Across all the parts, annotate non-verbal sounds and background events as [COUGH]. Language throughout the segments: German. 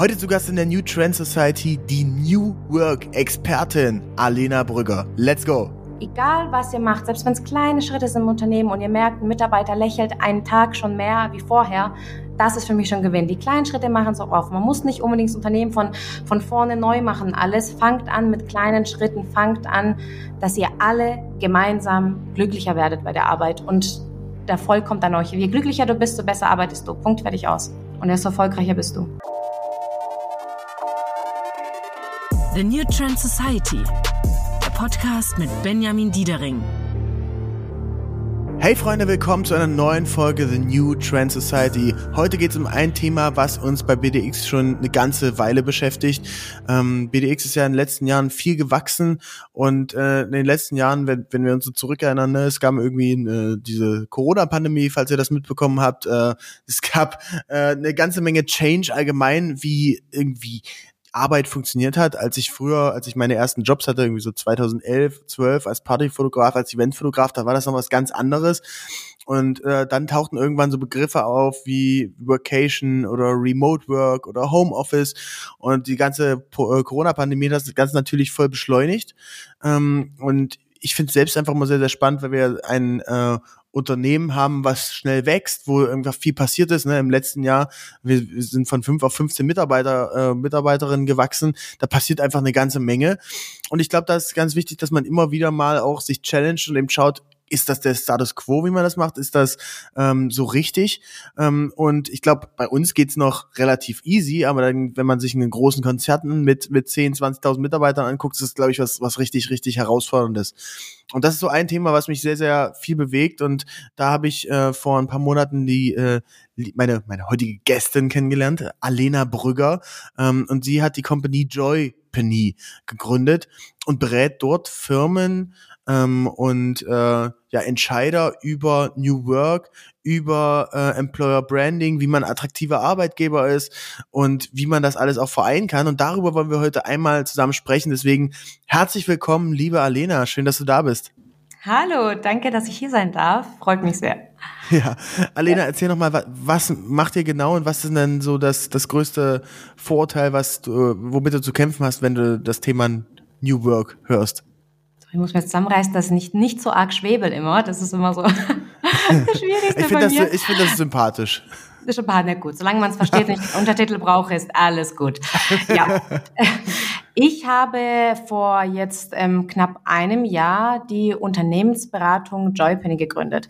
Heute zu Gast in der New Trend Society die New Work Expertin Alena Brügger. Let's go! Egal was ihr macht, selbst wenn es kleine Schritte sind im Unternehmen und ihr merkt, ein Mitarbeiter lächelt einen Tag schon mehr wie vorher, das ist für mich schon Gewinn. Die kleinen Schritte machen es auch auf. Man muss nicht unbedingt das Unternehmen von, von vorne neu machen. Alles fangt an mit kleinen Schritten, fangt an, dass ihr alle gemeinsam glücklicher werdet bei der Arbeit und der Erfolg kommt an euch. Je glücklicher du bist, desto besser arbeitest du. Punkt, fertig aus. Und desto erfolgreicher bist du. The New Trend Society, der Podcast mit Benjamin Diedering. Hey Freunde, willkommen zu einer neuen Folge The New Trend Society. Heute geht es um ein Thema, was uns bei BDX schon eine ganze Weile beschäftigt. Ähm, BDX ist ja in den letzten Jahren viel gewachsen und äh, in den letzten Jahren, wenn, wenn wir uns so zurückerinnern, ne, es gab irgendwie äh, diese Corona-Pandemie, falls ihr das mitbekommen habt. Äh, es gab äh, eine ganze Menge Change allgemein, wie irgendwie Arbeit funktioniert hat, als ich früher, als ich meine ersten Jobs hatte, irgendwie so 2011, 12 als Partyfotograf, als Eventfotograf, da war das noch was ganz anderes. Und äh, dann tauchten irgendwann so Begriffe auf wie Workation oder Remote Work oder Homeoffice und die ganze äh, Corona-Pandemie hat das ganz natürlich voll beschleunigt. Ähm, und ich finde es selbst einfach mal sehr, sehr spannend, weil wir ein äh, Unternehmen haben, was schnell wächst, wo irgendwas viel passiert ist. Ne? Im letzten Jahr, wir, wir sind von fünf auf 15 Mitarbeiter, äh, Mitarbeiterinnen gewachsen. Da passiert einfach eine ganze Menge. Und ich glaube, da ist ganz wichtig, dass man immer wieder mal auch sich challenge und eben schaut, ist das der Status quo, wie man das macht? Ist das ähm, so richtig? Ähm, und ich glaube, bei uns geht's noch relativ easy, aber dann, wenn man sich in den großen Konzerten mit, mit 10, 20.000 Mitarbeitern anguckt, ist das, glaube ich, was, was richtig, richtig herausforderndes. Und das ist so ein Thema, was mich sehr, sehr viel bewegt. Und da habe ich äh, vor ein paar Monaten die äh, meine, meine heutige Gästin kennengelernt, Alena Brügger. Ähm, und sie hat die Company Joy Penny gegründet und berät dort Firmen ähm, und äh, ja Entscheider über New Work, über äh, Employer Branding, wie man attraktiver Arbeitgeber ist und wie man das alles auch vereinen kann. Und darüber wollen wir heute einmal zusammen sprechen. Deswegen herzlich willkommen, liebe Alena. Schön, dass du da bist. Hallo, danke, dass ich hier sein darf. Freut mich sehr. [LAUGHS] Ja, Alena, erzähl noch mal, was macht ihr genau und was ist denn so das, das größte Vorurteil, was du, womit du zu kämpfen hast, wenn du das Thema New Work hörst? Ich muss mir zusammenreißen, dass nicht, nicht so arg schwebel immer. Das ist immer so [LAUGHS] das Schwierigste ich bei das. Ich finde das sympathisch. Das ist schon paar, gut. Solange man es versteht, nicht [LAUGHS] Untertitel braucht, ist alles gut. Ja. [LAUGHS] Ich habe vor jetzt ähm, knapp einem Jahr die Unternehmensberatung Joypenny gegründet.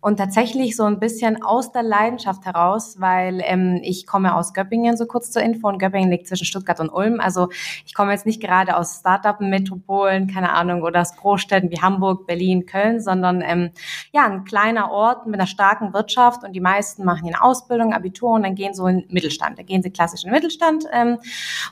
Und tatsächlich so ein bisschen aus der Leidenschaft heraus, weil ähm, ich komme aus Göppingen, so kurz zur Info, und Göppingen liegt zwischen Stuttgart und Ulm. Also ich komme jetzt nicht gerade aus Startup-Metropolen, keine Ahnung, oder aus Großstädten wie Hamburg, Berlin, Köln, sondern ähm, ja, ein kleiner Ort mit einer starken Wirtschaft und die meisten machen eine Ausbildung, Abitur und dann gehen so in Mittelstand. Da gehen sie klassisch in Mittelstand ähm,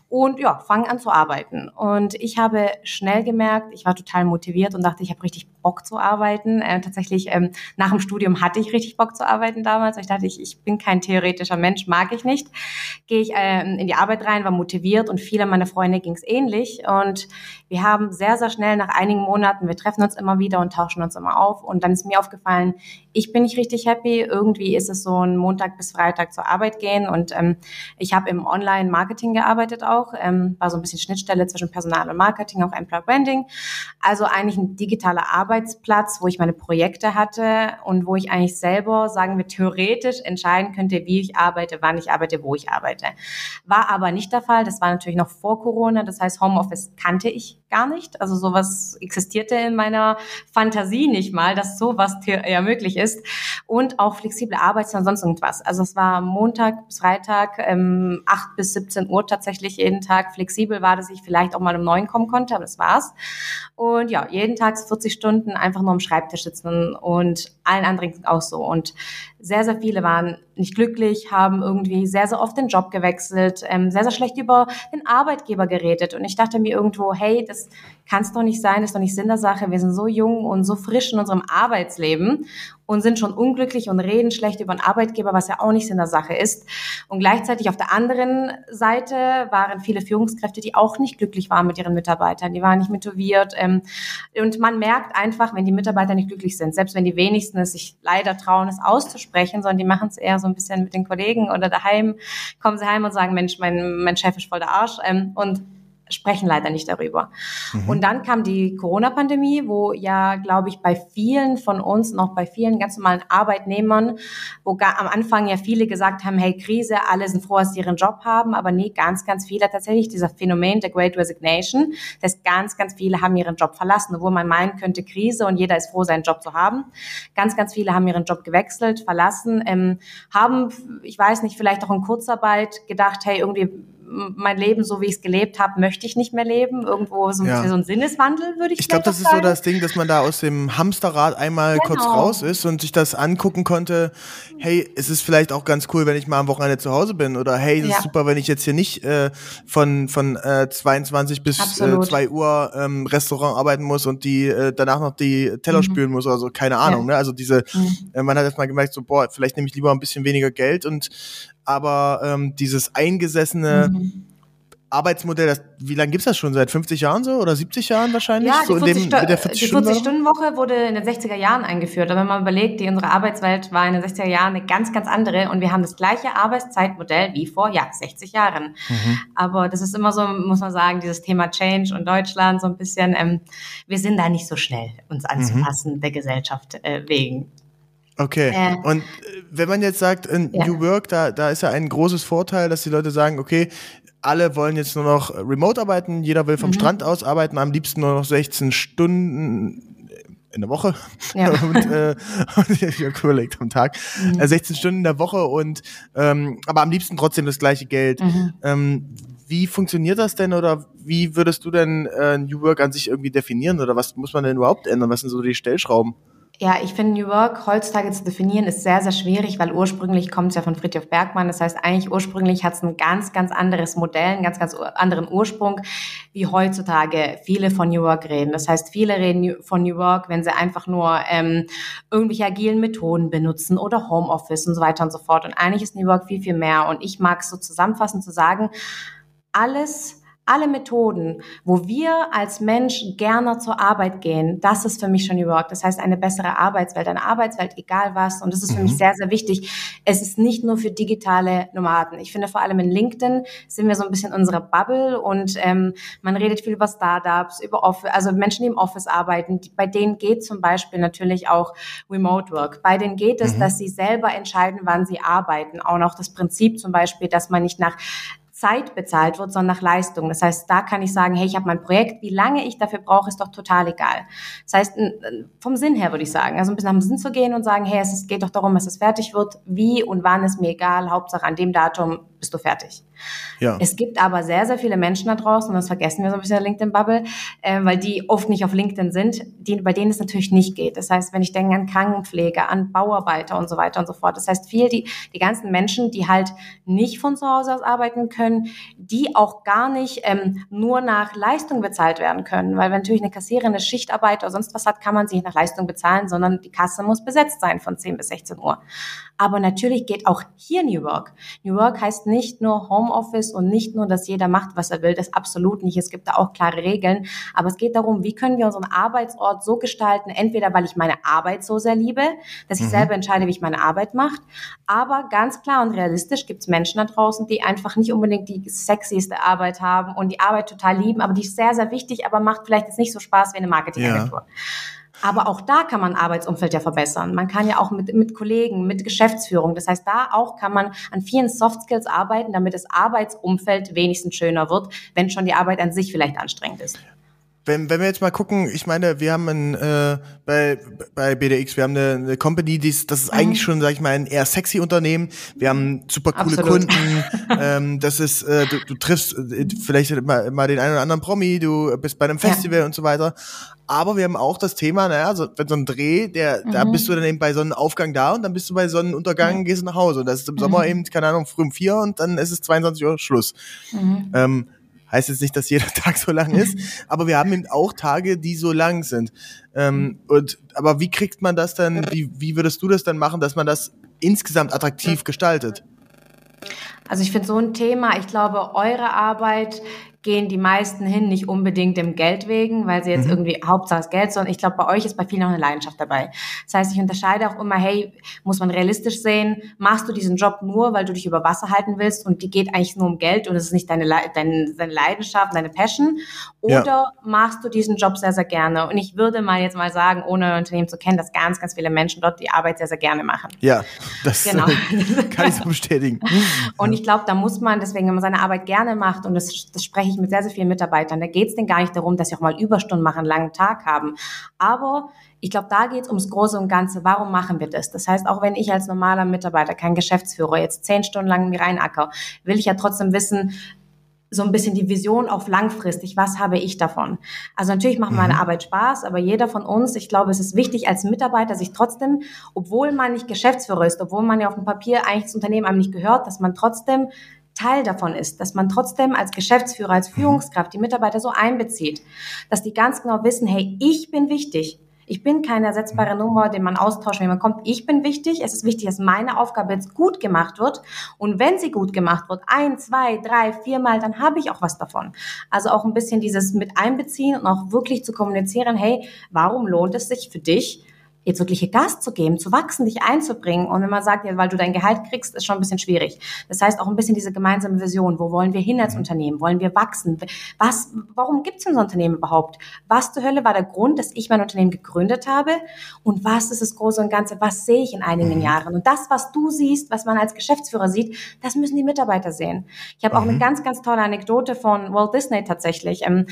und ja, fangen an zu arbeiten arbeiten. Und ich habe schnell gemerkt, ich war total motiviert und dachte, ich habe richtig Bock zu arbeiten. Äh, tatsächlich, ähm, nach dem Studium hatte ich richtig Bock zu arbeiten damals. Ich dachte, ich, ich bin kein theoretischer Mensch, mag ich nicht. Gehe ich ähm, in die Arbeit rein, war motiviert und viele meiner Freunde ging es ähnlich. Und wir haben sehr, sehr schnell nach einigen Monaten, wir treffen uns immer wieder und tauschen uns immer auf. Und dann ist mir aufgefallen, ich bin nicht richtig happy. Irgendwie ist es so ein Montag bis Freitag zur Arbeit gehen. Und ähm, ich habe im Online-Marketing gearbeitet auch, ähm, war so ein bisschen Schnittstelle zwischen Personal und Marketing, auch Employer Branding. Also eigentlich ein digitaler Arbeitsplatz, wo ich meine Projekte hatte und wo ich eigentlich selber, sagen wir, theoretisch entscheiden könnte, wie ich arbeite, wann ich arbeite, wo ich arbeite. War aber nicht der Fall. Das war natürlich noch vor Corona. Das heißt, Homeoffice kannte ich gar nicht. Also sowas existierte in meiner Fantasie nicht mal, dass sowas ja möglich ist. Und auch flexible Arbeitszeit und sonst irgendwas. Also es war Montag bis Freitag, ähm, 8 bis 17 Uhr tatsächlich jeden Tag. Flexibel war, dass ich vielleicht auch mal um 9 kommen konnte, aber das war's. Und ja, jeden Tag 40 Stunden einfach nur am Schreibtisch sitzen und allen anderen auch so. Und sehr, sehr viele waren nicht glücklich, haben irgendwie sehr, sehr oft den Job gewechselt, ähm, sehr, sehr schlecht über den Arbeitgeber geredet. Und ich dachte mir irgendwo, hey, das kann es doch nicht sein, das ist doch nicht Sinn der Sache. Wir sind so jung und so frisch in unserem Arbeitsleben. und sind schon unglücklich und reden schlecht über einen Arbeitgeber, was ja auch nicht Sinn der Sache ist. Und gleichzeitig auf der anderen Seite waren viele Führungskräfte, die auch nicht glücklich waren mit ihren Mitarbeitern. Die waren nicht motiviert. Ähm, und man merkt einfach, wenn die Mitarbeiter nicht glücklich sind, selbst wenn die wenigsten es sich leider trauen, es auszusprechen, sondern die machen es eher so ein bisschen mit den Kollegen oder daheim, kommen sie heim und sagen, Mensch, mein, mein Chef ist voll der Arsch. Ähm, und sprechen leider nicht darüber. Mhm. Und dann kam die Corona-Pandemie, wo ja, glaube ich, bei vielen von uns noch bei vielen ganz normalen Arbeitnehmern, wo gar am Anfang ja viele gesagt haben, hey, Krise, alle sind froh, dass sie ihren Job haben, aber nee, ganz, ganz viele tatsächlich dieser Phänomen der Great Resignation, dass ganz, ganz viele haben ihren Job verlassen, obwohl man meinen könnte, Krise und jeder ist froh, seinen Job zu haben. Ganz, ganz viele haben ihren Job gewechselt, verlassen, ähm, haben, ich weiß nicht, vielleicht auch in Kurzarbeit gedacht, hey, irgendwie mein Leben, so wie ich es gelebt habe, möchte ich nicht mehr leben. Irgendwo so, ja. so ein Sinneswandel, würde ich Ich glaube, das ist so das Ding, dass man da aus dem Hamsterrad einmal genau. kurz raus ist und sich das angucken konnte. Hey, es ist vielleicht auch ganz cool, wenn ich mal am Wochenende zu Hause bin. Oder hey, es ja. ist super, wenn ich jetzt hier nicht äh, von, von äh, 22 bis äh, 2 Uhr ähm, Restaurant arbeiten muss und die äh, danach noch die Teller mhm. spülen muss oder so. Keine Ahnung. Ja. Ne? Also diese, mhm. äh, man hat erstmal gemerkt, so, boah, vielleicht nehme ich lieber ein bisschen weniger Geld und aber ähm, dieses eingesessene mhm. Arbeitsmodell, das, wie lange gibt's das schon? Seit 50 Jahren so oder 70 Jahren wahrscheinlich? Ja, die 40, so dem, 40 die 40-Stunden-Woche wurde in den 60er Jahren eingeführt. Aber wenn man überlegt, die, unsere Arbeitswelt war in den 60er Jahren eine ganz, ganz andere und wir haben das gleiche Arbeitszeitmodell wie vor, ja, 60 Jahren. Mhm. Aber das ist immer so, muss man sagen, dieses Thema Change und Deutschland so ein bisschen, ähm, wir sind da nicht so schnell, uns anzupassen mhm. der Gesellschaft äh, wegen. Okay. Äh, und äh, wenn man jetzt sagt, in ja. New Work, da, da ist ja ein großes Vorteil, dass die Leute sagen, okay, alle wollen jetzt nur noch remote arbeiten, jeder will vom mhm. Strand aus arbeiten, am liebsten nur noch 16 Stunden in der Woche ja. [LAUGHS] und, äh, und ich überlegt am Tag mhm. äh, 16 Stunden in der Woche und ähm, aber am liebsten trotzdem das gleiche Geld. Mhm. Ähm, wie funktioniert das denn oder wie würdest du denn äh, New Work an sich irgendwie definieren oder was muss man denn überhaupt ändern? Was sind so die Stellschrauben? Ja, ich finde New Work heutzutage zu definieren ist sehr, sehr schwierig, weil ursprünglich kommt es ja von Friedhof Bergmann. Das heißt, eigentlich ursprünglich hat es ein ganz, ganz anderes Modell, einen ganz, ganz anderen Ursprung, wie heutzutage viele von New Work reden. Das heißt, viele reden von New Work, wenn sie einfach nur ähm, irgendwelche agilen Methoden benutzen oder Homeoffice und so weiter und so fort. Und eigentlich ist New Work viel, viel mehr. Und ich mag es so zusammenfassend zu sagen, alles, alle Methoden, wo wir als Mensch gerne zur Arbeit gehen, das ist für mich schon Work. Das heißt, eine bessere Arbeitswelt, eine Arbeitswelt, egal was. Und das ist für mhm. mich sehr, sehr wichtig. Es ist nicht nur für digitale Nomaden. Ich finde vor allem in LinkedIn sind wir so ein bisschen unsere Bubble und ähm, man redet viel über Startups, über Office, also Menschen, die im Office arbeiten. Bei denen geht zum Beispiel natürlich auch Remote Work. Bei denen geht es, mhm. dass sie selber entscheiden, wann sie arbeiten. Auch noch das Prinzip zum Beispiel, dass man nicht nach Zeit bezahlt wird, sondern nach Leistung. Das heißt, da kann ich sagen, hey, ich habe mein Projekt, wie lange ich dafür brauche, ist doch total egal. Das heißt, vom Sinn her würde ich sagen, also ein bisschen am Sinn zu gehen und sagen, hey, es geht doch darum, dass es fertig wird, wie und wann ist mir egal, Hauptsache an dem Datum bist du fertig. Ja. Es gibt aber sehr, sehr viele Menschen da draußen, und das vergessen wir so ein bisschen in der LinkedIn-Bubble, äh, weil die oft nicht auf LinkedIn sind, die, bei denen es natürlich nicht geht. Das heißt, wenn ich denke an Krankenpflege, an Bauarbeiter und so weiter und so fort. Das heißt, viel die, die ganzen Menschen, die halt nicht von zu Hause aus arbeiten können, die auch gar nicht ähm, nur nach Leistung bezahlt werden können. Weil wenn natürlich eine Kassiererin eine Schichtarbeit oder sonst was hat, kann man sie nicht nach Leistung bezahlen, sondern die Kasse muss besetzt sein von 10 bis 16 Uhr. Aber natürlich geht auch hier New Work. New Work heißt nicht nur Homeoffice und nicht nur, dass jeder macht, was er will. Das absolut nicht. Es gibt da auch klare Regeln. Aber es geht darum, wie können wir unseren Arbeitsort so gestalten, entweder weil ich meine Arbeit so sehr liebe, dass ich mhm. selber entscheide, wie ich meine Arbeit mache. Aber ganz klar und realistisch gibt es Menschen da draußen, die einfach nicht unbedingt die sexieste Arbeit haben und die Arbeit total lieben, aber die ist sehr, sehr wichtig, aber macht vielleicht jetzt nicht so Spaß wie eine Marketingagentur. Ja. Aber auch da kann man Arbeitsumfeld ja verbessern. Man kann ja auch mit, mit Kollegen, mit Geschäftsführung. Das heißt, da auch kann man an vielen Soft Skills arbeiten, damit das Arbeitsumfeld wenigstens schöner wird, wenn schon die Arbeit an sich vielleicht anstrengend ist wenn, wenn wir jetzt mal gucken, ich meine, wir haben ein, äh, bei, bei BDX, wir haben eine, eine Company, die ist, das ist mhm. eigentlich schon, sag ich mal, ein eher sexy Unternehmen. Wir haben super coole Absolut. Kunden. [LAUGHS] ähm, das ist, äh, du, du triffst äh, vielleicht mal, mal den einen oder anderen Promi, du bist bei einem Festival ja. und so weiter. Aber wir haben auch das Thema, naja, so, wenn so ein Dreh, der, mhm. da bist du dann eben bei Sonnenaufgang da und dann bist du bei Sonnenuntergang, mhm. gehst nach Hause. Und das ist im Sommer mhm. eben, keine Ahnung, früh um vier und dann ist es 22 Uhr Schluss. Mhm. Ähm, Heißt jetzt nicht, dass jeder [LAUGHS] Tag so lang ist, [LAUGHS] aber wir haben eben auch Tage, die so lang sind. Ähm, und, aber wie kriegt man das dann, wie, wie würdest du das dann machen, dass man das insgesamt attraktiv gestaltet? Also ich finde so ein Thema, ich glaube, eure Arbeit gehen die meisten hin, nicht unbedingt dem Geld wegen, weil sie jetzt mhm. irgendwie Hauptsache das Geld, sondern ich glaube, bei euch ist bei vielen auch eine Leidenschaft dabei. Das heißt, ich unterscheide auch immer, hey, muss man realistisch sehen, machst du diesen Job nur, weil du dich über Wasser halten willst und die geht eigentlich nur um Geld und es ist nicht deine, deine, deine Leidenschaft, deine Passion, oder ja. machst du diesen Job sehr, sehr gerne? Und ich würde mal jetzt mal sagen, ohne Unternehmen zu kennen, dass ganz, ganz viele Menschen dort die Arbeit sehr, sehr gerne machen. Ja, das genau. [LAUGHS] kann ich so bestätigen. und ich glaube, da muss man deswegen, wenn man seine Arbeit gerne macht, und das, das spreche ich mit sehr, sehr vielen Mitarbeitern. Da geht es denen gar nicht darum, dass sie auch mal Überstunden machen, einen langen Tag haben. Aber ich glaube, da geht es ums Große und Ganze. Warum machen wir das? Das heißt, auch wenn ich als normaler Mitarbeiter, kein Geschäftsführer, jetzt zehn Stunden lang mir reinacker, will ich ja trotzdem wissen, so ein bisschen die Vision auf langfristig, was habe ich davon? Also natürlich macht meine mhm. Arbeit Spaß, aber jeder von uns, ich glaube, es ist wichtig als Mitarbeiter, sich trotzdem, obwohl man nicht Geschäftsführer ist, obwohl man ja auf dem Papier eigentlich das Unternehmen einem nicht gehört, dass man trotzdem Teil davon ist, dass man trotzdem als Geschäftsführer, als mhm. Führungskraft die Mitarbeiter so einbezieht, dass die ganz genau wissen, hey, ich bin wichtig. Ich bin keine ersetzbare mhm. Nummer, den man austauscht, wenn man kommt. Ich bin wichtig. Es ist wichtig, dass meine Aufgabe jetzt gut gemacht wird. Und wenn sie gut gemacht wird, ein, zwei, drei, viermal, dann habe ich auch was davon. Also auch ein bisschen dieses mit einbeziehen und auch wirklich zu kommunizieren, hey, warum lohnt es sich für dich, jetzt wirkliche Gas zu geben, zu wachsen, dich einzubringen. Und wenn man sagt, ja, weil du dein Gehalt kriegst, ist schon ein bisschen schwierig. Das heißt auch ein bisschen diese gemeinsame Vision. Wo wollen wir hin als mhm. Unternehmen? Wollen wir wachsen? Was, warum gibt es unser Unternehmen überhaupt? Was zur Hölle war der Grund, dass ich mein Unternehmen gegründet habe? Und was ist das Große und Ganze? Was sehe ich in einigen mhm. Jahren? Und das, was du siehst, was man als Geschäftsführer sieht, das müssen die Mitarbeiter sehen. Ich habe mhm. auch eine mhm. ganz, ganz tolle Anekdote von Walt Disney tatsächlich. Ähm,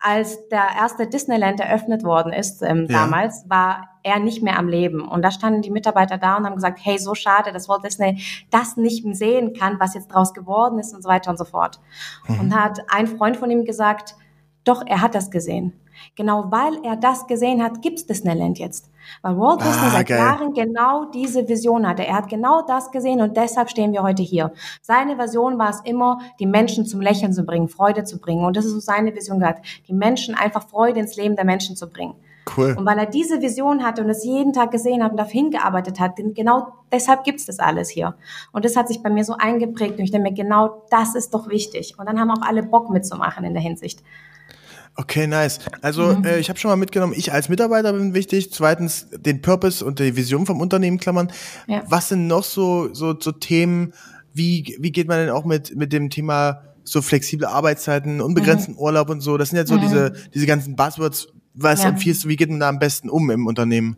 als der erste Disneyland eröffnet worden ist ähm, ja. damals, war er nicht mehr am Leben. Und da standen die Mitarbeiter da und haben gesagt, hey, so schade, dass Walt Disney das nicht sehen kann, was jetzt draus geworden ist und so weiter und so fort. Mhm. Und hat ein Freund von ihm gesagt, doch, er hat das gesehen. Genau weil er das gesehen hat, gibt's Disneyland jetzt. Weil Walt Disney ah, seit geil. Jahren genau diese Vision hatte. Er hat genau das gesehen und deshalb stehen wir heute hier. Seine Version war es immer, die Menschen zum Lächeln zu bringen, Freude zu bringen. Und das ist so seine Vision gehabt, die Menschen einfach Freude ins Leben der Menschen zu bringen. Cool. Und weil er diese Vision hatte und es jeden Tag gesehen hat und dafür hingearbeitet hat, genau deshalb gibt's das alles hier. Und das hat sich bei mir so eingeprägt und ich denke mir, genau das ist doch wichtig. Und dann haben auch alle Bock mitzumachen in der Hinsicht. Okay, nice. Also mhm. äh, ich habe schon mal mitgenommen, ich als Mitarbeiter bin wichtig. Zweitens den Purpose und die Vision vom Unternehmen klammern. Ja. Was sind noch so, so, so Themen, wie, wie geht man denn auch mit, mit dem Thema so flexible Arbeitszeiten, unbegrenzten mhm. Urlaub und so? Das sind ja so mhm. diese, diese ganzen Buzzwords, was ja. empfiehlst du, wie geht man da am besten um im Unternehmen?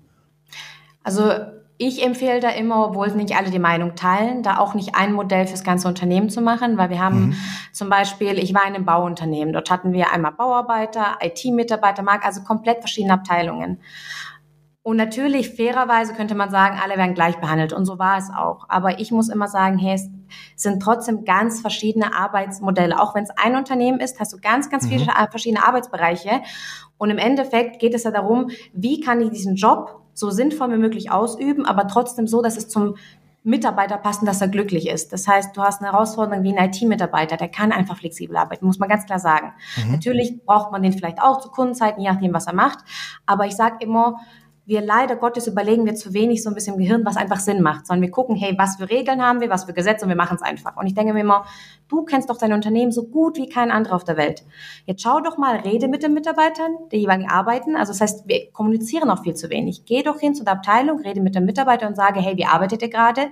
Also ich empfehle da immer, obwohl nicht alle die Meinung teilen, da auch nicht ein Modell fürs ganze Unternehmen zu machen, weil wir haben mhm. zum Beispiel, ich war in einem Bauunternehmen, dort hatten wir einmal Bauarbeiter, IT-Mitarbeiter, Markt, also komplett verschiedene Abteilungen. Und natürlich, fairerweise könnte man sagen, alle werden gleich behandelt. Und so war es auch. Aber ich muss immer sagen, hey, es sind trotzdem ganz verschiedene Arbeitsmodelle. Auch wenn es ein Unternehmen ist, hast du ganz, ganz viele mhm. verschiedene Arbeitsbereiche. Und im Endeffekt geht es ja darum, wie kann ich diesen Job so sinnvoll wie möglich ausüben, aber trotzdem so, dass es zum Mitarbeiter passen, dass er glücklich ist. Das heißt, du hast eine Herausforderung wie ein IT-Mitarbeiter, der kann einfach flexibel arbeiten, muss man ganz klar sagen. Mhm. Natürlich braucht man den vielleicht auch zu Kundenzeiten, je nachdem, was er macht. Aber ich sage immer, wir leider Gottes überlegen wir zu wenig so ein bisschen im Gehirn, was einfach Sinn macht, sondern wir gucken, hey, was für Regeln haben wir, was für Gesetze und wir machen es einfach. Und ich denke mir immer, du kennst doch dein Unternehmen so gut wie kein anderer auf der Welt. Jetzt schau doch mal, rede mit den Mitarbeitern, die jeweiligen arbeiten. Also das heißt, wir kommunizieren auch viel zu wenig. Geh doch hin zu der Abteilung, rede mit den Mitarbeitern und sage, hey, wie arbeitet ihr gerade?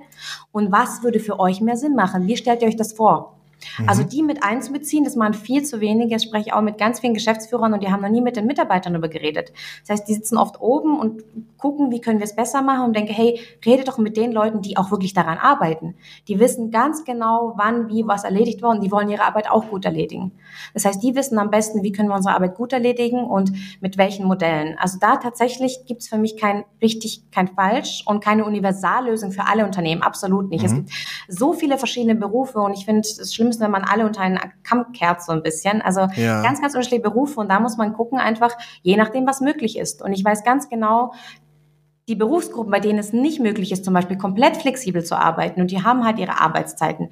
Und was würde für euch mehr Sinn machen? Wie stellt ihr euch das vor? Also mhm. die mit einzubeziehen, das machen viel zu wenige. Ich spreche auch mit ganz vielen Geschäftsführern und die haben noch nie mit den Mitarbeitern darüber geredet. Das heißt, die sitzen oft oben und gucken, wie können wir es besser machen und denke, hey, rede doch mit den Leuten, die auch wirklich daran arbeiten. Die wissen ganz genau, wann, wie was erledigt wird und die wollen ihre Arbeit auch gut erledigen. Das heißt, die wissen am besten, wie können wir unsere Arbeit gut erledigen und mit welchen Modellen. Also da tatsächlich gibt es für mich kein richtig, kein falsch und keine Universallösung für alle Unternehmen. Absolut nicht. Mhm. Es gibt so viele verschiedene Berufe und ich finde es schlimm, Schlimmste, wenn man alle unter einen Kamm kehrt so ein bisschen. Also ja. ganz, ganz unterschiedliche Berufe und da muss man gucken einfach, je nachdem, was möglich ist. Und ich weiß ganz genau, die Berufsgruppen, bei denen es nicht möglich ist, zum Beispiel komplett flexibel zu arbeiten und die haben halt ihre Arbeitszeiten,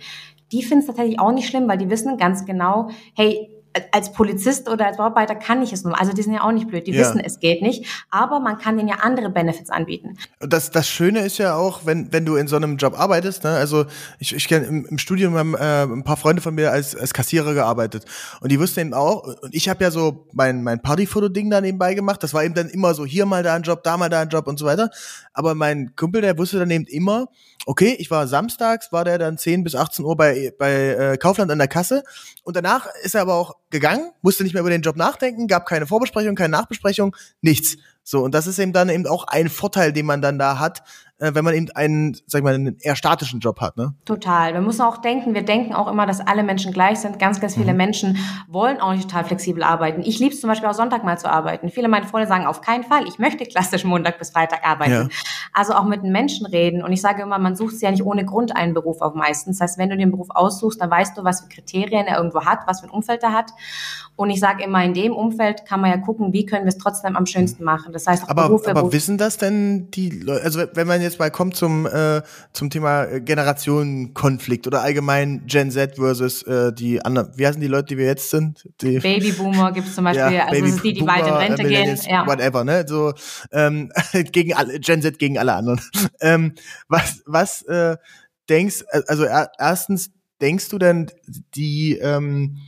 die finden es tatsächlich auch nicht schlimm, weil die wissen ganz genau, hey, als Polizist oder als Bauarbeiter kann ich es nur. Also die sind ja auch nicht blöd, die ja. wissen, es geht nicht, aber man kann denen ja andere Benefits anbieten. Das, das Schöne ist ja auch, wenn, wenn du in so einem Job arbeitest, ne? also ich, ich kenne im, im Studium haben äh, ein paar Freunde von mir als, als Kassierer gearbeitet und die wussten eben auch, und ich habe ja so mein, mein Partyfoto-Ding da nebenbei gemacht, das war eben dann immer so, hier mal da ein Job, da mal da ein Job und so weiter, aber mein Kumpel, der wusste dann eben immer, okay, ich war samstags, war der dann 10 bis 18 Uhr bei, bei äh, Kaufland an der Kasse und danach ist er aber auch gegangen, musste nicht mehr über den Job nachdenken, gab keine Vorbesprechung, keine Nachbesprechung, nichts. So, und das ist eben dann eben auch ein Vorteil, den man dann da hat, äh, wenn man eben einen, sag ich mal, einen eher statischen Job hat, ne? Total. Wir müssen auch denken, wir denken auch immer, dass alle Menschen gleich sind. Ganz, ganz viele mhm. Menschen wollen auch nicht total flexibel arbeiten. Ich liebe es zum Beispiel auch Sonntag mal zu arbeiten. Viele meiner Freunde sagen auf keinen Fall, ich möchte klassisch Montag bis Freitag arbeiten. Ja. Also auch mit den Menschen reden. Und ich sage immer, man sucht sich ja nicht ohne Grund einen Beruf auf meistens. Das heißt, wenn du den Beruf aussuchst, dann weißt du, was für Kriterien er irgendwo hat, was für ein Umfeld er hat. Und ich sage immer, in dem Umfeld kann man ja gucken, wie können wir es trotzdem am schönsten machen. Das heißt, auch aber, Berufe, aber wissen das denn die Leute, also wenn man jetzt mal kommt zum, äh, zum Thema Generationenkonflikt oder allgemein Gen Z versus äh, die anderen, wie heißen die Leute, die wir jetzt sind? Die, [LAUGHS] Babyboomer gibt es zum Beispiel, ja, also das ist die, die weit in Rente gehen. Ja. Whatever, ne? So ähm, [LAUGHS] gegen alle, Gen Z gegen alle anderen. [LAUGHS] ähm, was, was äh, denkst, also erstens, denkst du denn, die ähm,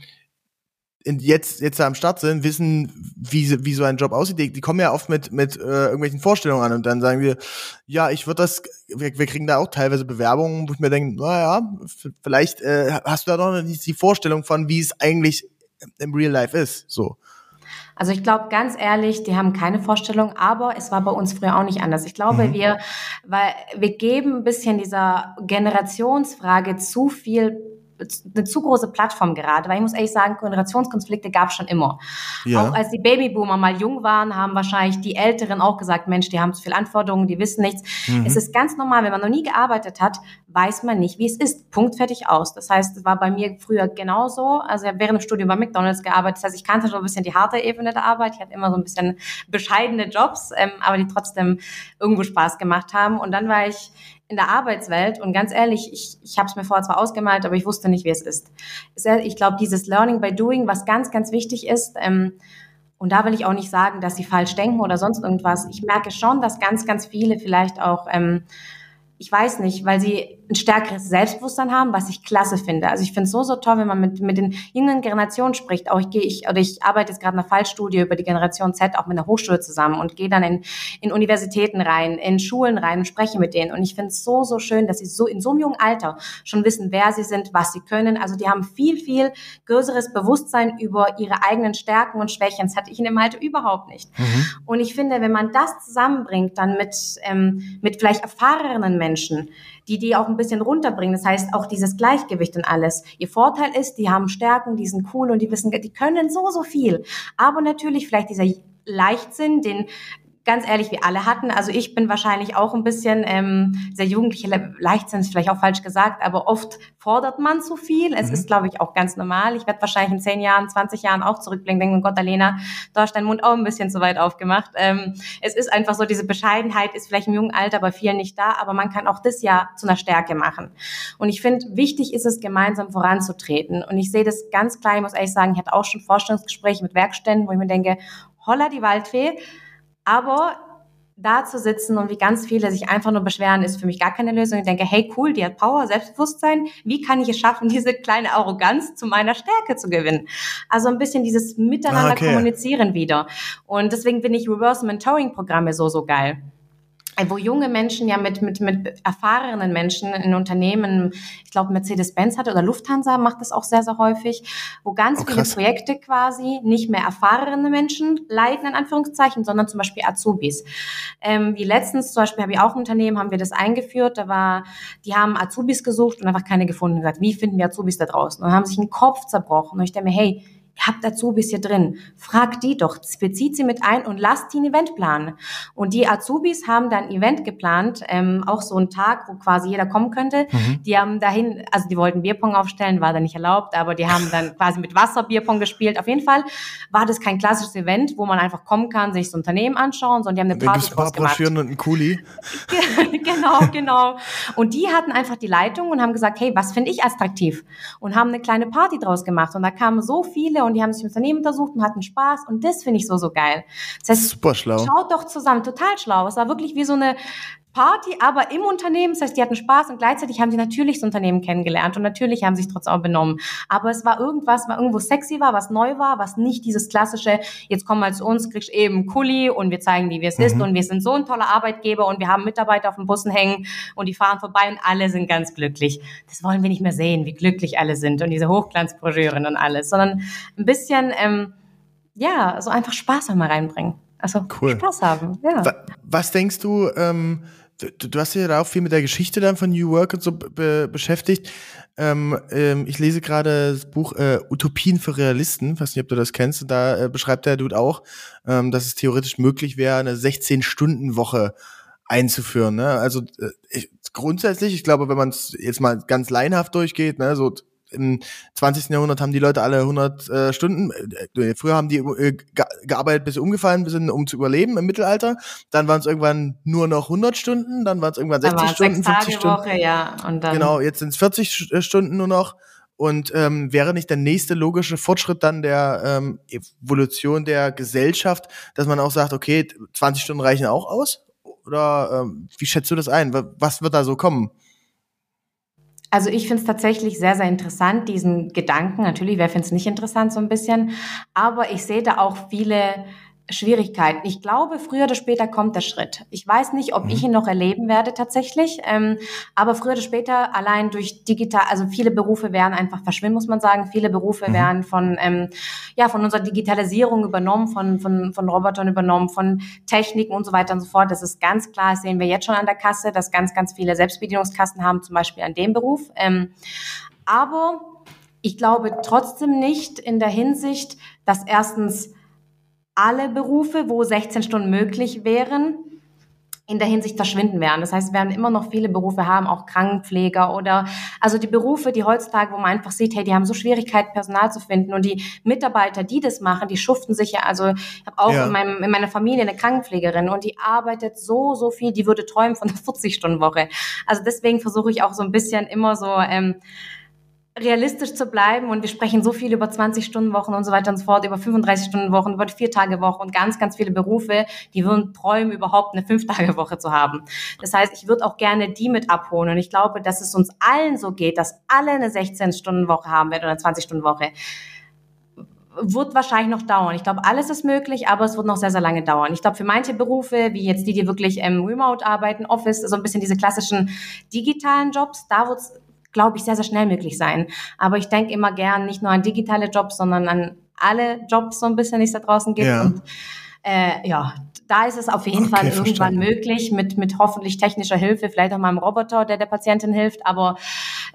jetzt jetzt da am Start sind, wissen, wie, wie so ein Job aussieht. Die, die kommen ja oft mit mit äh, irgendwelchen Vorstellungen an und dann sagen wir, ja, ich würde das, wir, wir kriegen da auch teilweise Bewerbungen, wo ich mir denke, naja, vielleicht äh, hast du da noch nicht die Vorstellung von, wie es eigentlich im Real Life ist. So. Also ich glaube ganz ehrlich, die haben keine Vorstellung, aber es war bei uns früher auch nicht anders. Ich glaube, mhm. wir, weil wir geben ein bisschen dieser Generationsfrage zu viel eine zu große Plattform gerade, weil ich muss ehrlich sagen, Generationskonflikte gab es schon immer. Ja. Auch als die Babyboomer mal jung waren, haben wahrscheinlich die Älteren auch gesagt, Mensch, die haben zu viele Anforderungen, die wissen nichts. Mhm. Es ist ganz normal, wenn man noch nie gearbeitet hat, weiß man nicht, wie es ist. Punkt, fertig, aus. Das heißt, es war bei mir früher genauso. Also ich habe während dem Studium bei McDonalds gearbeitet. Das heißt, ich kannte schon ein bisschen die harte Ebene der Arbeit. Ich hatte immer so ein bisschen bescheidene Jobs, ähm, aber die trotzdem irgendwo Spaß gemacht haben. Und dann war ich in der Arbeitswelt und ganz ehrlich, ich, ich habe es mir vorher zwar ausgemalt, aber ich wusste nicht, wie es ist. Ich glaube, dieses Learning by Doing, was ganz, ganz wichtig ist, ähm, und da will ich auch nicht sagen, dass sie falsch denken oder sonst irgendwas. Ich merke schon, dass ganz, ganz viele vielleicht auch ähm, ich weiß nicht, weil sie ein stärkeres Selbstbewusstsein haben, was ich klasse finde. Also ich finde es so, so toll, wenn man mit, mit den jungen Generationen spricht. Auch ich gehe, ich, oder ich arbeite jetzt gerade in einer Fallstudie über die Generation Z auch mit einer Hochschule zusammen und gehe dann in, in Universitäten rein, in Schulen rein und spreche mit denen. Und ich finde es so, so schön, dass sie so in so einem jungen Alter schon wissen, wer sie sind, was sie können. Also die haben viel, viel größeres Bewusstsein über ihre eigenen Stärken und Schwächen. Das hatte ich in dem Alter überhaupt nicht. Mhm. Und ich finde, wenn man das zusammenbringt, dann mit, ähm, mit vielleicht erfahrenen Menschen, Menschen, die die auch ein bisschen runterbringen. Das heißt, auch dieses Gleichgewicht und alles. Ihr Vorteil ist, die haben Stärken, die sind cool und die wissen, die können so, so viel. Aber natürlich vielleicht dieser Leichtsinn, den ganz ehrlich, wir alle hatten. Also ich bin wahrscheinlich auch ein bisschen ähm, sehr jugendliche Leichtsinn ist vielleicht auch falsch gesagt, aber oft fordert man zu viel. Es mhm. ist, glaube ich, auch ganz normal. Ich werde wahrscheinlich in zehn Jahren, 20 Jahren auch zurückblicken, denken, oh Gott, Alena, da hast dein Mund auch ein bisschen zu weit aufgemacht. Ähm, es ist einfach so, diese Bescheidenheit ist vielleicht im jungen Alter bei vielen nicht da, aber man kann auch das ja zu einer Stärke machen. Und ich finde, wichtig ist es, gemeinsam voranzutreten. Und ich sehe das ganz klar, ich muss ehrlich sagen, ich hatte auch schon Vorstellungsgespräche mit Werkständen, wo ich mir denke, holla die Waldfee, aber da zu sitzen und wie ganz viele sich einfach nur beschweren, ist für mich gar keine Lösung. Ich denke, hey, cool, die hat Power, Selbstbewusstsein. Wie kann ich es schaffen, [LAUGHS] diese kleine Arroganz zu meiner Stärke zu gewinnen? Also ein bisschen dieses Miteinander ah, okay. kommunizieren wieder. Und deswegen bin ich Reverse Mentoring Programme so, so geil wo junge Menschen ja mit, mit, mit erfahrenen Menschen in Unternehmen, ich glaube Mercedes-Benz hat oder Lufthansa macht das auch sehr, sehr häufig, wo ganz oh, viele Projekte quasi nicht mehr erfahrene Menschen leiten, in Anführungszeichen, sondern zum Beispiel Azubis. Ähm, wie letztens zum Beispiel habe ich auch ein Unternehmen, haben wir das eingeführt, da war, die haben Azubis gesucht und einfach keine gefunden und gesagt, wie finden wir Azubis da draußen? Und haben sich einen Kopf zerbrochen und ich denke mir, hey, ihr habt Azubis hier drin, fragt die doch, bezieht sie mit ein und lasst die ein Event planen. Und die Azubis haben dann ein Event geplant, ähm, auch so einen Tag, wo quasi jeder kommen könnte. Mhm. Die haben dahin, also die wollten Bierpong aufstellen, war dann nicht erlaubt, aber die haben dann quasi mit Wasser Bierpong gespielt. Auf jeden Fall war das kein klassisches Event, wo man einfach kommen kann, sich das Unternehmen anschauen, sondern die haben eine Party ein draus gemacht. und ein Kuli. [LAUGHS] genau, genau. Und die hatten einfach die Leitung und haben gesagt, hey, was finde ich attraktiv? Und haben eine kleine Party draus gemacht. Und da kamen so viele und und die haben sich im Unternehmen untersucht und hatten Spaß und das finde ich so, so geil. Das heißt, super schlau. Schaut doch zusammen, total schlau. Es war wirklich wie so eine Party, aber im Unternehmen. Das heißt, die hatten Spaß und gleichzeitig haben sie natürlich das Unternehmen kennengelernt und natürlich haben sie sich trotzdem auch benommen. Aber es war irgendwas, was irgendwo sexy war, was neu war, was nicht dieses klassische, jetzt komm mal zu uns, kriegst eben Kuli und wir zeigen dir, wie es mhm. ist und wir sind so ein toller Arbeitgeber und wir haben Mitarbeiter auf den Bussen hängen und die fahren vorbei und alle sind ganz glücklich. Das wollen wir nicht mehr sehen, wie glücklich alle sind und diese Hochglanzbroschüren und alles, sondern ein bisschen, ähm, ja, so einfach Spaß mal reinbringen. Also cool. Spaß haben. Ja. Was denkst du, ähm, du, du hast dich ja auch viel mit der Geschichte dann von New Work und so be beschäftigt. Ähm, ähm, ich lese gerade das Buch äh, Utopien für Realisten, weiß nicht, ob du das kennst, und da äh, beschreibt der Dude auch, ähm, dass es theoretisch möglich wäre, eine 16-Stunden-Woche einzuführen. Ne? Also äh, ich, grundsätzlich, ich glaube, wenn man es jetzt mal ganz leinhaft durchgeht, ne, so im 20. Jahrhundert haben die Leute alle 100 äh, Stunden, äh, früher haben die äh, gearbeitet, bis sie umgefallen sind, um zu überleben im Mittelalter. Dann waren es irgendwann nur noch 100 Stunden, dann waren es irgendwann 60 Stunden, 50 Stunden. Woche, ja. Und dann genau, jetzt sind es 40 Stunden nur noch. Und ähm, wäre nicht der nächste logische Fortschritt dann der ähm, Evolution der Gesellschaft, dass man auch sagt, okay, 20 Stunden reichen auch aus? Oder ähm, wie schätzt du das ein? Was wird da so kommen? Also ich finde es tatsächlich sehr, sehr interessant, diesen Gedanken. Natürlich, wer findet es nicht interessant so ein bisschen. Aber ich sehe da auch viele Schwierigkeiten. Ich glaube, früher oder später kommt der Schritt. Ich weiß nicht, ob mhm. ich ihn noch erleben werde tatsächlich, ähm, aber früher oder später allein durch digital, also viele Berufe werden einfach verschwinden, muss man sagen. Viele Berufe mhm. werden von ähm, ja von unserer Digitalisierung übernommen, von von von Robotern übernommen, von Techniken und so weiter und so fort. Das ist ganz klar. Das sehen wir jetzt schon an der Kasse, dass ganz ganz viele Selbstbedienungskassen haben, zum Beispiel an dem Beruf. Ähm, aber ich glaube trotzdem nicht in der Hinsicht, dass erstens alle Berufe, wo 16 Stunden möglich wären, in der Hinsicht verschwinden werden. Das heißt, wir werden immer noch viele Berufe haben, auch Krankenpfleger oder also die Berufe, die heutzutage, wo man einfach sieht, hey, die haben so Schwierigkeiten, Personal zu finden und die Mitarbeiter, die das machen, die schuften sich ja. Also ich habe auch ja. in, meinem, in meiner Familie eine Krankenpflegerin und die arbeitet so so viel, die würde träumen von einer 40-Stunden-Woche. Also deswegen versuche ich auch so ein bisschen immer so ähm, realistisch zu bleiben und wir sprechen so viel über 20-Stunden-Wochen und so weiter und so fort, über 35-Stunden-Wochen, über die Vier-Tage-Woche und ganz, ganz viele Berufe, die würden träumen, überhaupt eine Fünf-Tage-Woche zu haben. Das heißt, ich würde auch gerne die mit abholen und ich glaube, dass es uns allen so geht, dass alle eine 16-Stunden-Woche haben werden oder eine 20-Stunden-Woche wird wahrscheinlich noch dauern. Ich glaube, alles ist möglich, aber es wird noch sehr, sehr lange dauern. Ich glaube, für manche Berufe, wie jetzt die, die wirklich ähm, remote arbeiten, Office, so ein bisschen diese klassischen digitalen Jobs, da wird es glaube ich, sehr, sehr schnell möglich sein. Aber ich denke immer gern nicht nur an digitale Jobs, sondern an alle Jobs so ein bisschen, die es da draußen gibt. Ja. Und äh, ja, da ist es auf jeden okay, Fall irgendwann verstanden. möglich, mit, mit hoffentlich technischer Hilfe, vielleicht auch mal einem Roboter, der der Patientin hilft. Aber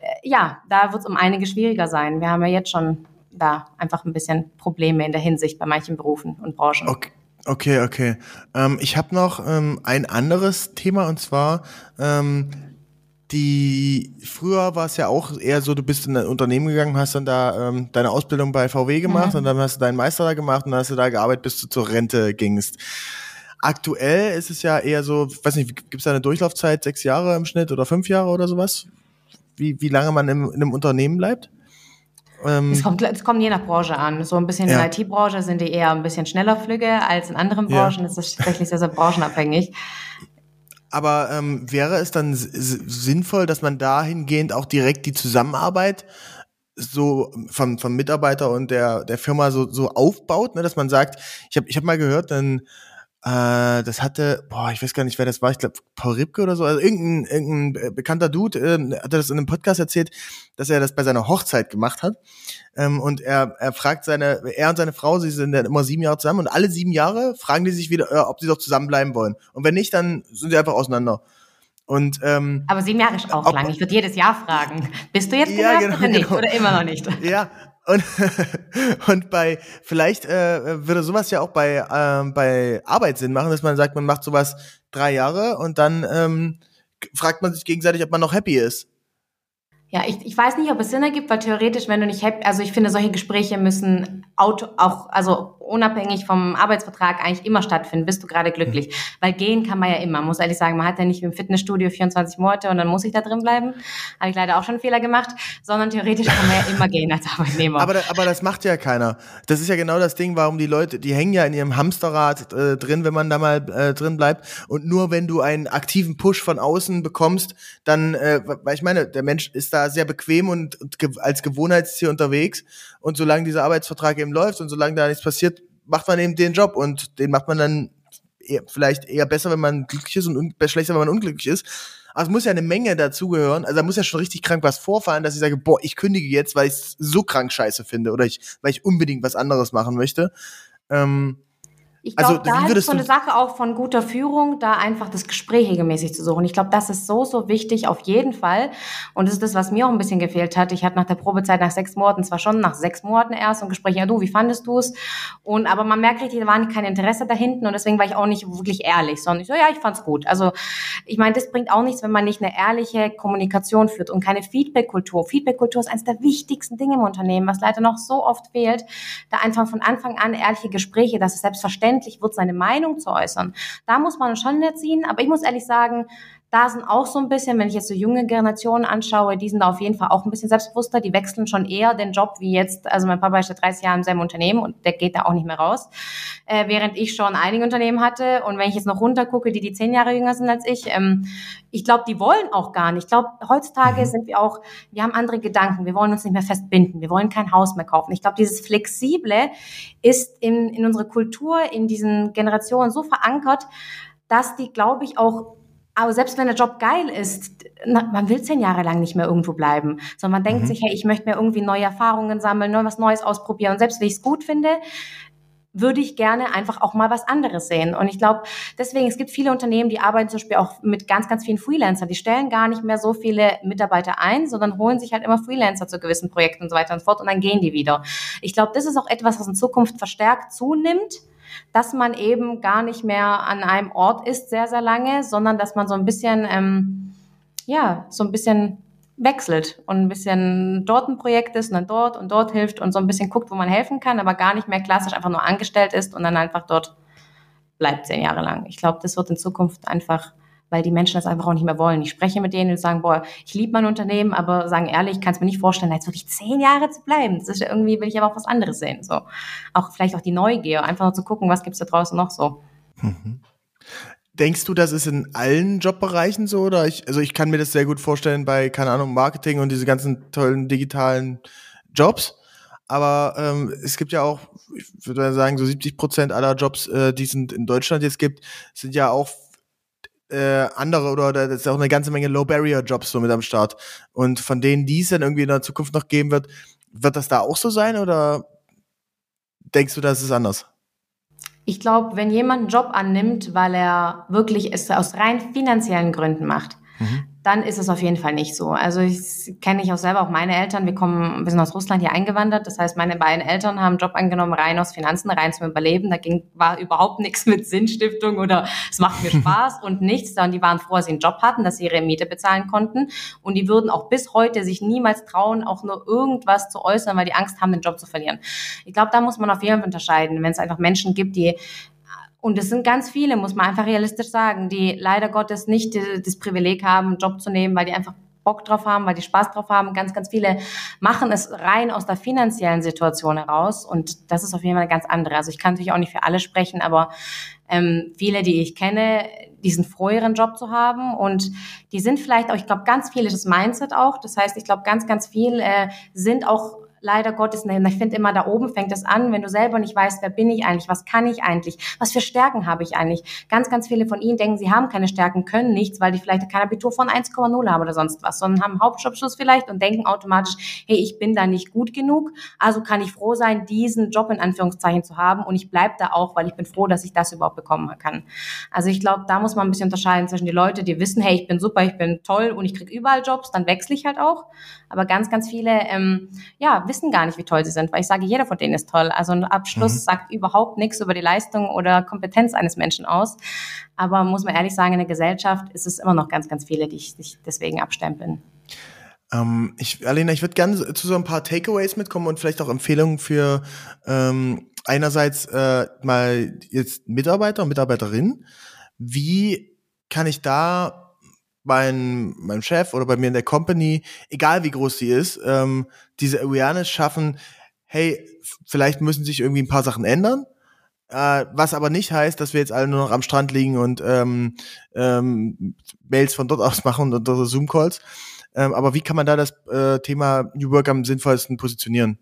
äh, ja, da wird es um einige schwieriger sein. Wir haben ja jetzt schon da einfach ein bisschen Probleme in der Hinsicht bei manchen Berufen und Branchen. Okay. Okay, okay. Ähm, ich habe noch ähm, ein anderes Thema und zwar ähm, die früher war es ja auch eher so, du bist in ein Unternehmen gegangen, hast dann da ähm, deine Ausbildung bei VW gemacht mhm. und dann hast du deinen Meister da gemacht und dann hast du da gearbeitet, bis du zur Rente gingst. Aktuell ist es ja eher so, weiß nicht, gibt es da eine Durchlaufzeit, sechs Jahre im Schnitt oder fünf Jahre oder sowas? Wie, wie lange man im, in einem Unternehmen bleibt? Ähm, es, kommt, es kommt je nach Branche an. So ein bisschen ja. in der IT-Branche sind die eher ein bisschen schneller Flüge als in anderen Branchen. Ja. Das ist tatsächlich sehr, sehr branchenabhängig. Aber ähm, wäre es dann sinnvoll, dass man dahingehend auch direkt die Zusammenarbeit so vom, vom Mitarbeiter und der, der Firma so, so aufbaut, ne, dass man sagt, ich habe ich hab mal gehört, dann äh, das hatte, boah, ich weiß gar nicht, wer das war, ich glaube Paul Ripke oder so, also irgendein, irgendein bekannter Dude äh, hat das in einem Podcast erzählt, dass er das bei seiner Hochzeit gemacht hat. Ähm, und er, er fragt seine, er und seine Frau, sie sind dann immer sieben Jahre zusammen und alle sieben Jahre fragen die sich wieder, äh, ob sie doch zusammenbleiben wollen. Und wenn nicht, dann sind sie einfach auseinander. Und, ähm, Aber sieben Jahre ist auch lang. Ich würde jedes Jahr fragen. Bist du jetzt ja, genau, oder nicht? Genau. Oder immer noch nicht? Ja, und, [LAUGHS] und bei, vielleicht äh, würde sowas ja auch bei, äh, bei Arbeit Sinn machen, dass man sagt, man macht sowas drei Jahre und dann ähm, fragt man sich gegenseitig, ob man noch happy ist. Ja, ich, ich weiß nicht, ob es Sinn ergibt, weil theoretisch, wenn du nicht happy, also ich finde, solche Gespräche müssen auto, auch, also unabhängig vom Arbeitsvertrag eigentlich immer stattfinden. Bist du gerade glücklich? Mhm. Weil gehen kann man ja immer. Muss ehrlich sagen, man hat ja nicht im Fitnessstudio 24 Monate und dann muss ich da drin bleiben. Habe ich leider auch schon einen Fehler gemacht, sondern theoretisch kann man ja immer gehen als Arbeitnehmer. Aber, aber das macht ja keiner. Das ist ja genau das Ding, warum die Leute, die hängen ja in ihrem Hamsterrad äh, drin, wenn man da mal äh, drin bleibt. Und nur wenn du einen aktiven Push von außen bekommst, dann, äh, weil ich meine, der Mensch ist da sehr bequem und, und ge als Gewohnheitstier unterwegs. Und solange dieser Arbeitsvertrag eben läuft und solange da nichts passiert, macht man eben den Job und den macht man dann eher, vielleicht eher besser, wenn man glücklich ist und schlechter, wenn man unglücklich ist. Aber es muss ja eine Menge dazugehören. Also da muss ja schon richtig krank was vorfallen, dass ich sage, boah, ich kündige jetzt, weil ich so krank scheiße finde oder ich, weil ich unbedingt was anderes machen möchte. Ähm, ich glaube, also, da ist so eine Sache auch von guter Führung, da einfach das Gespräch regelmäßig zu suchen. Ich glaube, das ist so, so wichtig auf jeden Fall. Und das ist das, was mir auch ein bisschen gefehlt hat. Ich hatte nach der Probezeit nach sechs Monaten, zwar schon nach sechs Monaten erst ein Gespräch, ja du, wie fandest du es? Und aber man merkt richtig, da war kein Interesse dahinten und deswegen war ich auch nicht wirklich ehrlich, sondern ich so, ja, ich fand's gut. Also ich meine, das bringt auch nichts, wenn man nicht eine ehrliche Kommunikation führt und keine Feedback-Kultur. Feedback-Kultur ist eines der wichtigsten Dinge im Unternehmen, was leider noch so oft fehlt. Da einfach von Anfang an ehrliche Gespräche, das ist selbstverständlich selbstverständlich wird, seine Meinung zu äußern. Da muss man schon erziehen. Aber ich muss ehrlich sagen, da sind auch so ein bisschen, wenn ich jetzt so junge Generationen anschaue, die sind da auf jeden Fall auch ein bisschen selbstbewusster. Die wechseln schon eher den Job wie jetzt. Also mein Papa ist seit 30 Jahren in seinem Unternehmen und der geht da auch nicht mehr raus. Äh, während ich schon einige Unternehmen hatte. Und wenn ich jetzt noch runtergucke, die die zehn Jahre jünger sind als ich, ähm, ich glaube, die wollen auch gar nicht. Ich glaube, heutzutage mhm. sind wir auch, wir haben andere Gedanken. Wir wollen uns nicht mehr festbinden. Wir wollen kein Haus mehr kaufen. Ich glaube, dieses Flexible ist in, in unserer Kultur, in diesen Generationen so verankert, dass die, glaube ich, auch aber selbst wenn der Job geil ist, na, man will zehn Jahre lang nicht mehr irgendwo bleiben, sondern man denkt mhm. sich, hey, ich möchte mir irgendwie neue Erfahrungen sammeln, neu was Neues ausprobieren. Und selbst wenn ich es gut finde, würde ich gerne einfach auch mal was anderes sehen. Und ich glaube, deswegen, es gibt viele Unternehmen, die arbeiten zum Beispiel auch mit ganz, ganz vielen Freelancern. Die stellen gar nicht mehr so viele Mitarbeiter ein, sondern holen sich halt immer Freelancer zu gewissen Projekten und so weiter und so fort und dann gehen die wieder. Ich glaube, das ist auch etwas, was in Zukunft verstärkt zunimmt dass man eben gar nicht mehr an einem Ort ist sehr, sehr lange, sondern dass man so ein bisschen, ähm, ja, so ein bisschen wechselt und ein bisschen dort ein Projekt ist und dann dort und dort hilft und so ein bisschen guckt, wo man helfen kann, aber gar nicht mehr klassisch einfach nur angestellt ist und dann einfach dort bleibt zehn Jahre lang. Ich glaube, das wird in Zukunft einfach weil die Menschen das einfach auch nicht mehr wollen. Ich spreche mit denen und sagen, boah, ich liebe mein Unternehmen, aber sagen ehrlich, ich kann es mir nicht vorstellen, jetzt wirklich zehn Jahre zu bleiben. Das ist ja irgendwie, will ich aber auch was anderes sehen. So. Auch vielleicht auch die Neugier, einfach nur zu gucken, was gibt's da draußen noch so. Mhm. Denkst du, das ist in allen Jobbereichen so? Oder ich, also ich kann mir das sehr gut vorstellen bei, keine Ahnung, Marketing und diese ganzen tollen digitalen Jobs. Aber ähm, es gibt ja auch, ich würde sagen, so 70 Prozent aller Jobs, äh, die es in Deutschland jetzt gibt, sind ja auch äh, andere oder da ist auch eine ganze Menge Low-Barrier-Jobs so mit am Start. Und von denen, die es dann irgendwie in der Zukunft noch geben wird, wird das da auch so sein oder denkst du, das ist anders? Ich glaube, wenn jemand einen Job annimmt, weil er wirklich es aus rein finanziellen Gründen macht, mhm dann ist es auf jeden Fall nicht so. Also ich kenne ich auch selber, auch meine Eltern, wir kommen, wir sind aus Russland hier eingewandert. Das heißt, meine beiden Eltern haben einen Job angenommen, rein aus Finanzen, rein zum Überleben. Da ging, war überhaupt nichts mit Sinnstiftung oder es macht mir [LAUGHS] Spaß und nichts. Und die waren froh, dass sie einen Job hatten, dass sie ihre Miete bezahlen konnten. Und die würden auch bis heute sich niemals trauen, auch nur irgendwas zu äußern, weil die Angst haben, den Job zu verlieren. Ich glaube, da muss man auf jeden Fall unterscheiden. Wenn es einfach Menschen gibt, die und es sind ganz viele, muss man einfach realistisch sagen, die leider Gottes nicht das Privileg haben, einen Job zu nehmen, weil die einfach Bock drauf haben, weil die Spaß drauf haben. Ganz, ganz viele machen es rein aus der finanziellen Situation heraus. Und das ist auf jeden Fall eine ganz andere. Also ich kann natürlich auch nicht für alle sprechen, aber ähm, viele, die ich kenne, diesen froh, ihren Job zu haben. Und die sind vielleicht auch, ich glaube, ganz viel ist das Mindset auch. Das heißt, ich glaube, ganz, ganz viel äh, sind auch leider Gottes, ich finde immer, da oben fängt es an, wenn du selber nicht weißt, wer bin ich eigentlich, was kann ich eigentlich, was für Stärken habe ich eigentlich. Ganz, ganz viele von ihnen denken, sie haben keine Stärken, können nichts, weil die vielleicht kein Abitur von 1,0 haben oder sonst was, sondern haben Hauptschulabschluss vielleicht und denken automatisch, hey, ich bin da nicht gut genug, also kann ich froh sein, diesen Job in Anführungszeichen zu haben und ich bleibe da auch, weil ich bin froh, dass ich das überhaupt bekommen kann. Also ich glaube, da muss man ein bisschen unterscheiden zwischen die Leute, die wissen, hey, ich bin super, ich bin toll und ich kriege überall Jobs, dann wechsle ich halt auch. Aber ganz, ganz viele, ähm, ja, wissen gar nicht, wie toll sie sind, weil ich sage, jeder von denen ist toll. Also ein Abschluss mhm. sagt überhaupt nichts über die Leistung oder Kompetenz eines Menschen aus. Aber muss man ehrlich sagen, in der Gesellschaft ist es immer noch ganz, ganz viele, die sich deswegen abstempeln. Ähm, ich, Alena, ich würde gerne zu so ein paar Takeaways mitkommen und vielleicht auch Empfehlungen für ähm, einerseits äh, mal jetzt Mitarbeiter und Mitarbeiterinnen. Wie kann ich da mein, meinem Chef oder bei mir in der Company, egal wie groß sie ist, ähm, diese Awareness schaffen, hey, vielleicht müssen sich irgendwie ein paar Sachen ändern. Äh, was aber nicht heißt, dass wir jetzt alle nur noch am Strand liegen und ähm, ähm, Mails von dort [LAUGHS] aus machen und unsere Zoom-Calls, ähm, aber wie kann man da das äh, Thema New Work am sinnvollsten positionieren?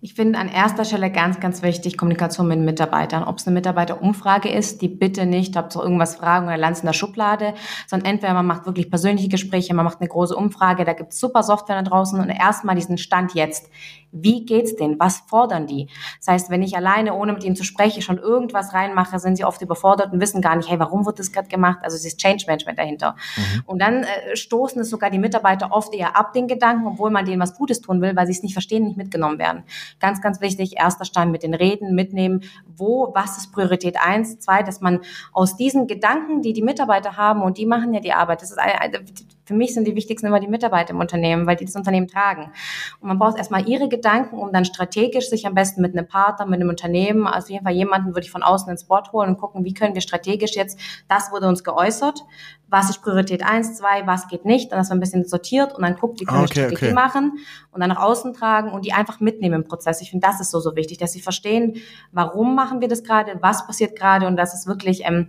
Ich finde an erster Stelle ganz, ganz wichtig Kommunikation mit Mitarbeitern. Ob es eine Mitarbeiterumfrage ist, die bitte nicht, ob so irgendwas fragen oder landen in der Schublade, sondern entweder man macht wirklich persönliche Gespräche, man macht eine große Umfrage, da gibt es super Software da draußen und erstmal diesen Stand jetzt. Wie geht's denen? Was fordern die? Das heißt, wenn ich alleine, ohne mit ihnen zu sprechen, schon irgendwas reinmache, sind sie oft überfordert und wissen gar nicht, hey, warum wird das gerade gemacht? Also es ist Change Management dahinter. Mhm. Und dann äh, stoßen es sogar die Mitarbeiter oft eher ab den Gedanken, obwohl man denen was Gutes tun will, weil sie es nicht verstehen, nicht mitgenommen werden. Ganz, ganz wichtig, erster Stein mit den Reden, mitnehmen, wo, was ist Priorität eins, zwei, dass man aus diesen Gedanken, die die Mitarbeiter haben, und die machen ja die Arbeit, das ist eine, für mich sind die wichtigsten immer die Mitarbeiter im Unternehmen, weil die das Unternehmen tragen. Und man braucht erstmal ihre Gedanken, um dann strategisch sich am besten mit einem Partner, mit einem Unternehmen, also auf jeden Fall jemanden würde ich von außen ins Board holen und gucken, wie können wir strategisch jetzt, das wurde uns geäußert, was ist Priorität eins, zwei, was geht nicht, dann ist man ein bisschen sortiert und dann guckt, wie können okay, wir Strategie okay. machen und dann nach außen tragen und die einfach mitnehmen im Prozess. Ich finde, das ist so, so wichtig, dass sie verstehen, warum machen wir das gerade, was passiert gerade und das ist wirklich, ähm,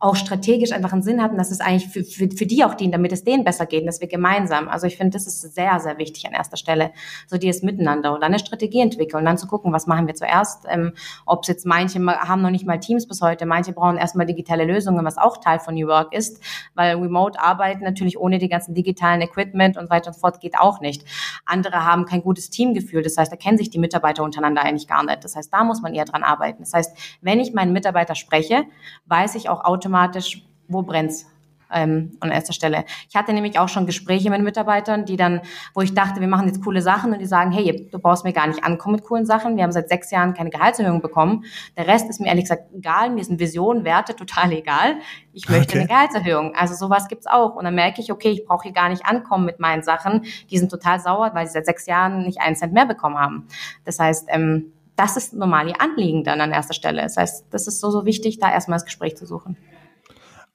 auch strategisch einfach einen Sinn hatten, dass es eigentlich für, für, für die auch dient, damit es denen besser geht, dass wir gemeinsam, also ich finde, das ist sehr, sehr wichtig an erster Stelle, so die es miteinander und dann eine Strategie entwickeln und dann zu gucken, was machen wir zuerst, ähm, ob es jetzt manche haben noch nicht mal Teams bis heute, manche brauchen erstmal digitale Lösungen, was auch Teil von New Work ist, weil Remote arbeiten natürlich ohne die ganzen digitalen Equipment und weiter und fort geht auch nicht. Andere haben kein gutes Teamgefühl, das heißt, da kennen sich die Mitarbeiter untereinander eigentlich gar nicht. Das heißt, da muss man eher dran arbeiten. Das heißt, wenn ich meinen Mitarbeiter spreche, weiß ich auch automatisch, automatisch, wo brennt's? Ähm, an erster Stelle. Ich hatte nämlich auch schon Gespräche mit Mitarbeitern, die dann, wo ich dachte, wir machen jetzt coole Sachen und die sagen, hey, du brauchst mir gar nicht ankommen mit coolen Sachen. Wir haben seit sechs Jahren keine Gehaltserhöhung bekommen. Der Rest ist mir ehrlich gesagt egal. Mir sind Visionen, Werte total egal. Ich möchte okay. eine Gehaltserhöhung. Also sowas gibt's auch. Und dann merke ich, okay, ich brauche hier gar nicht ankommen mit meinen Sachen. Die sind total sauer, weil sie seit sechs Jahren nicht einen Cent mehr bekommen haben. Das heißt, ähm, das ist normal ihr Anliegen dann an erster Stelle. Das heißt, das ist so, so wichtig, da erstmal das Gespräch zu suchen.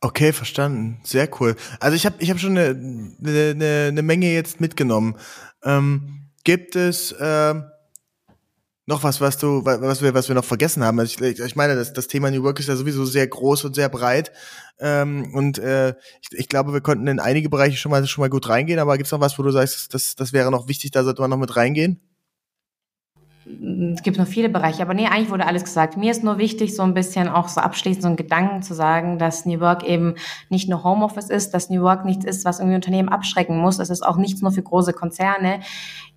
Okay, verstanden. Sehr cool. Also ich habe ich hab schon eine, eine, eine Menge jetzt mitgenommen. Ähm, gibt es äh, noch was, was du, was wir, was wir noch vergessen haben? Also ich, ich meine, das, das Thema New Work ist ja sowieso sehr groß und sehr breit. Ähm, und äh, ich, ich glaube, wir konnten in einige Bereiche schon mal schon mal gut reingehen, aber gibt es noch was, wo du sagst, das, das wäre noch wichtig, da sollte man noch mit reingehen? Es gibt noch viele Bereiche, aber nee, eigentlich wurde alles gesagt. Mir ist nur wichtig, so ein bisschen auch so abschließend so einen Gedanken zu sagen, dass New Work eben nicht nur Homeoffice ist, dass New Work nichts ist, was irgendwie Unternehmen abschrecken muss. Es ist auch nichts nur für große Konzerne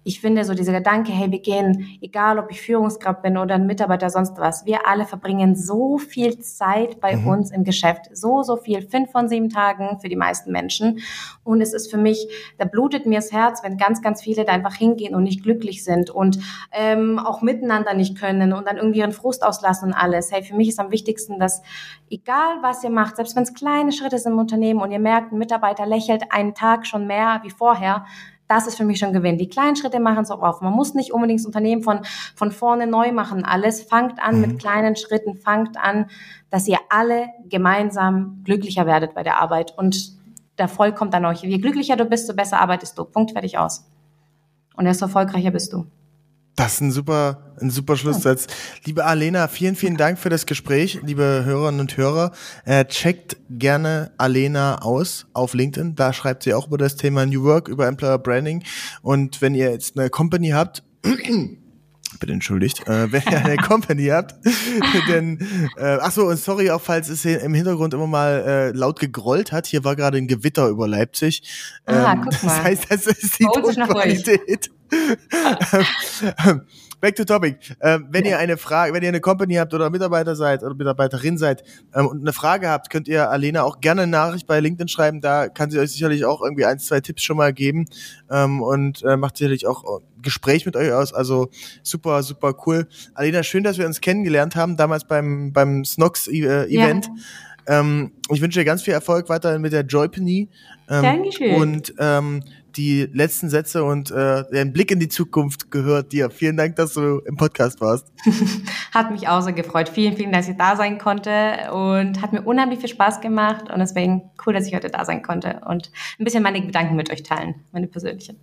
ich finde so dieser Gedanke, hey, wir gehen, egal ob ich Führungskraft bin oder ein Mitarbeiter, sonst was, wir alle verbringen so viel Zeit bei mhm. uns im Geschäft, so, so viel, fünf von sieben Tagen für die meisten Menschen. Und es ist für mich, da blutet mir das Herz, wenn ganz, ganz viele da einfach hingehen und nicht glücklich sind und ähm, auch miteinander nicht können und dann irgendwie ihren Frust auslassen und alles. Hey, für mich ist am wichtigsten, dass egal was ihr macht, selbst wenn es kleine Schritte sind im Unternehmen und ihr merkt, ein Mitarbeiter lächelt einen Tag schon mehr wie vorher, das ist für mich schon Gewinn. Die kleinen Schritte machen es auch auf. Man muss nicht unbedingt das Unternehmen von, von vorne neu machen. Alles fangt an mhm. mit kleinen Schritten, fangt an, dass ihr alle gemeinsam glücklicher werdet bei der Arbeit. Und der Erfolg kommt dann euch. Je glücklicher du bist, so besser arbeitest du. Punkt, fertig aus. Und desto erfolgreicher bist du. Das ist ein super, ein super Schlusssatz. Liebe Alena, vielen, vielen Dank für das Gespräch. Liebe Hörerinnen und Hörer, äh, checkt gerne Alena aus auf LinkedIn. Da schreibt sie auch über das Thema New Work, über Employer Branding. Und wenn ihr jetzt eine Company habt, [CLEARS THROAT] bitte entschuldigt, äh, wenn ihr eine [LAUGHS] Company habt, [LAUGHS] denn, äh, ach so, und sorry auch, falls es im Hintergrund immer mal äh, laut gegrollt hat, hier war gerade ein Gewitter über Leipzig. Ah, ähm, guck mal. Das heißt, das ist die Tonqualität. Back to topic. Ähm, wenn ja. ihr eine Frage, wenn ihr eine Company habt oder Mitarbeiter seid oder Mitarbeiterin seid ähm, und eine Frage habt, könnt ihr Alena auch gerne eine Nachricht bei LinkedIn schreiben. Da kann sie euch sicherlich auch irgendwie ein, zwei Tipps schon mal geben ähm, und äh, macht sicherlich auch Gespräch mit euch aus. Also super, super cool. Alena, schön, dass wir uns kennengelernt haben, damals beim, beim Snox-Event. Äh, ja. Ähm, ich wünsche dir ganz viel Erfolg weiterhin mit der Joypany. Ähm, Dankeschön. Und ähm, die letzten Sätze und äh, den Blick in die Zukunft gehört dir. Vielen Dank, dass du im Podcast warst. [LAUGHS] hat mich auch so gefreut. Vielen, vielen Dank, dass ich da sein konnte und hat mir unheimlich viel Spaß gemacht und deswegen cool, dass ich heute da sein konnte und ein bisschen meine Gedanken mit euch teilen, meine persönlichen.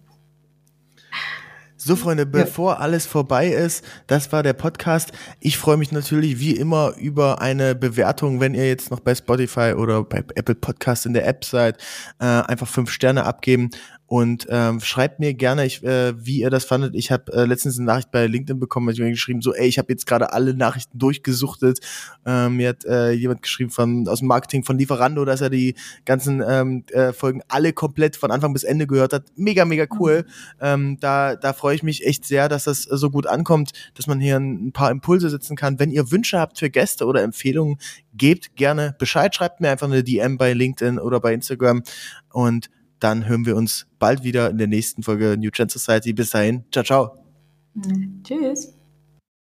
So, Freunde, bevor ja. alles vorbei ist, das war der Podcast. Ich freue mich natürlich wie immer über eine Bewertung, wenn ihr jetzt noch bei Spotify oder bei Apple Podcast in der App seid, äh, einfach fünf Sterne abgeben und ähm, schreibt mir gerne, ich, äh, wie ihr das fandet. Ich habe äh, letztens eine Nachricht bei LinkedIn bekommen, ich mir geschrieben, so, ey, ich habe jetzt gerade alle Nachrichten durchgesuchtet. Ähm, mir hat äh, jemand geschrieben von aus dem Marketing von Lieferando, dass er die ganzen ähm, äh, Folgen alle komplett von Anfang bis Ende gehört hat. Mega, mega cool. Mhm. Ähm, da da freue ich mich echt sehr, dass das so gut ankommt, dass man hier ein, ein paar Impulse setzen kann. Wenn ihr Wünsche habt für Gäste oder Empfehlungen, gebt gerne Bescheid. Schreibt mir einfach eine DM bei LinkedIn oder bei Instagram und dann hören wir uns bald wieder in der nächsten Folge New Trend Society. Bis dahin, ciao, ciao. Tschüss.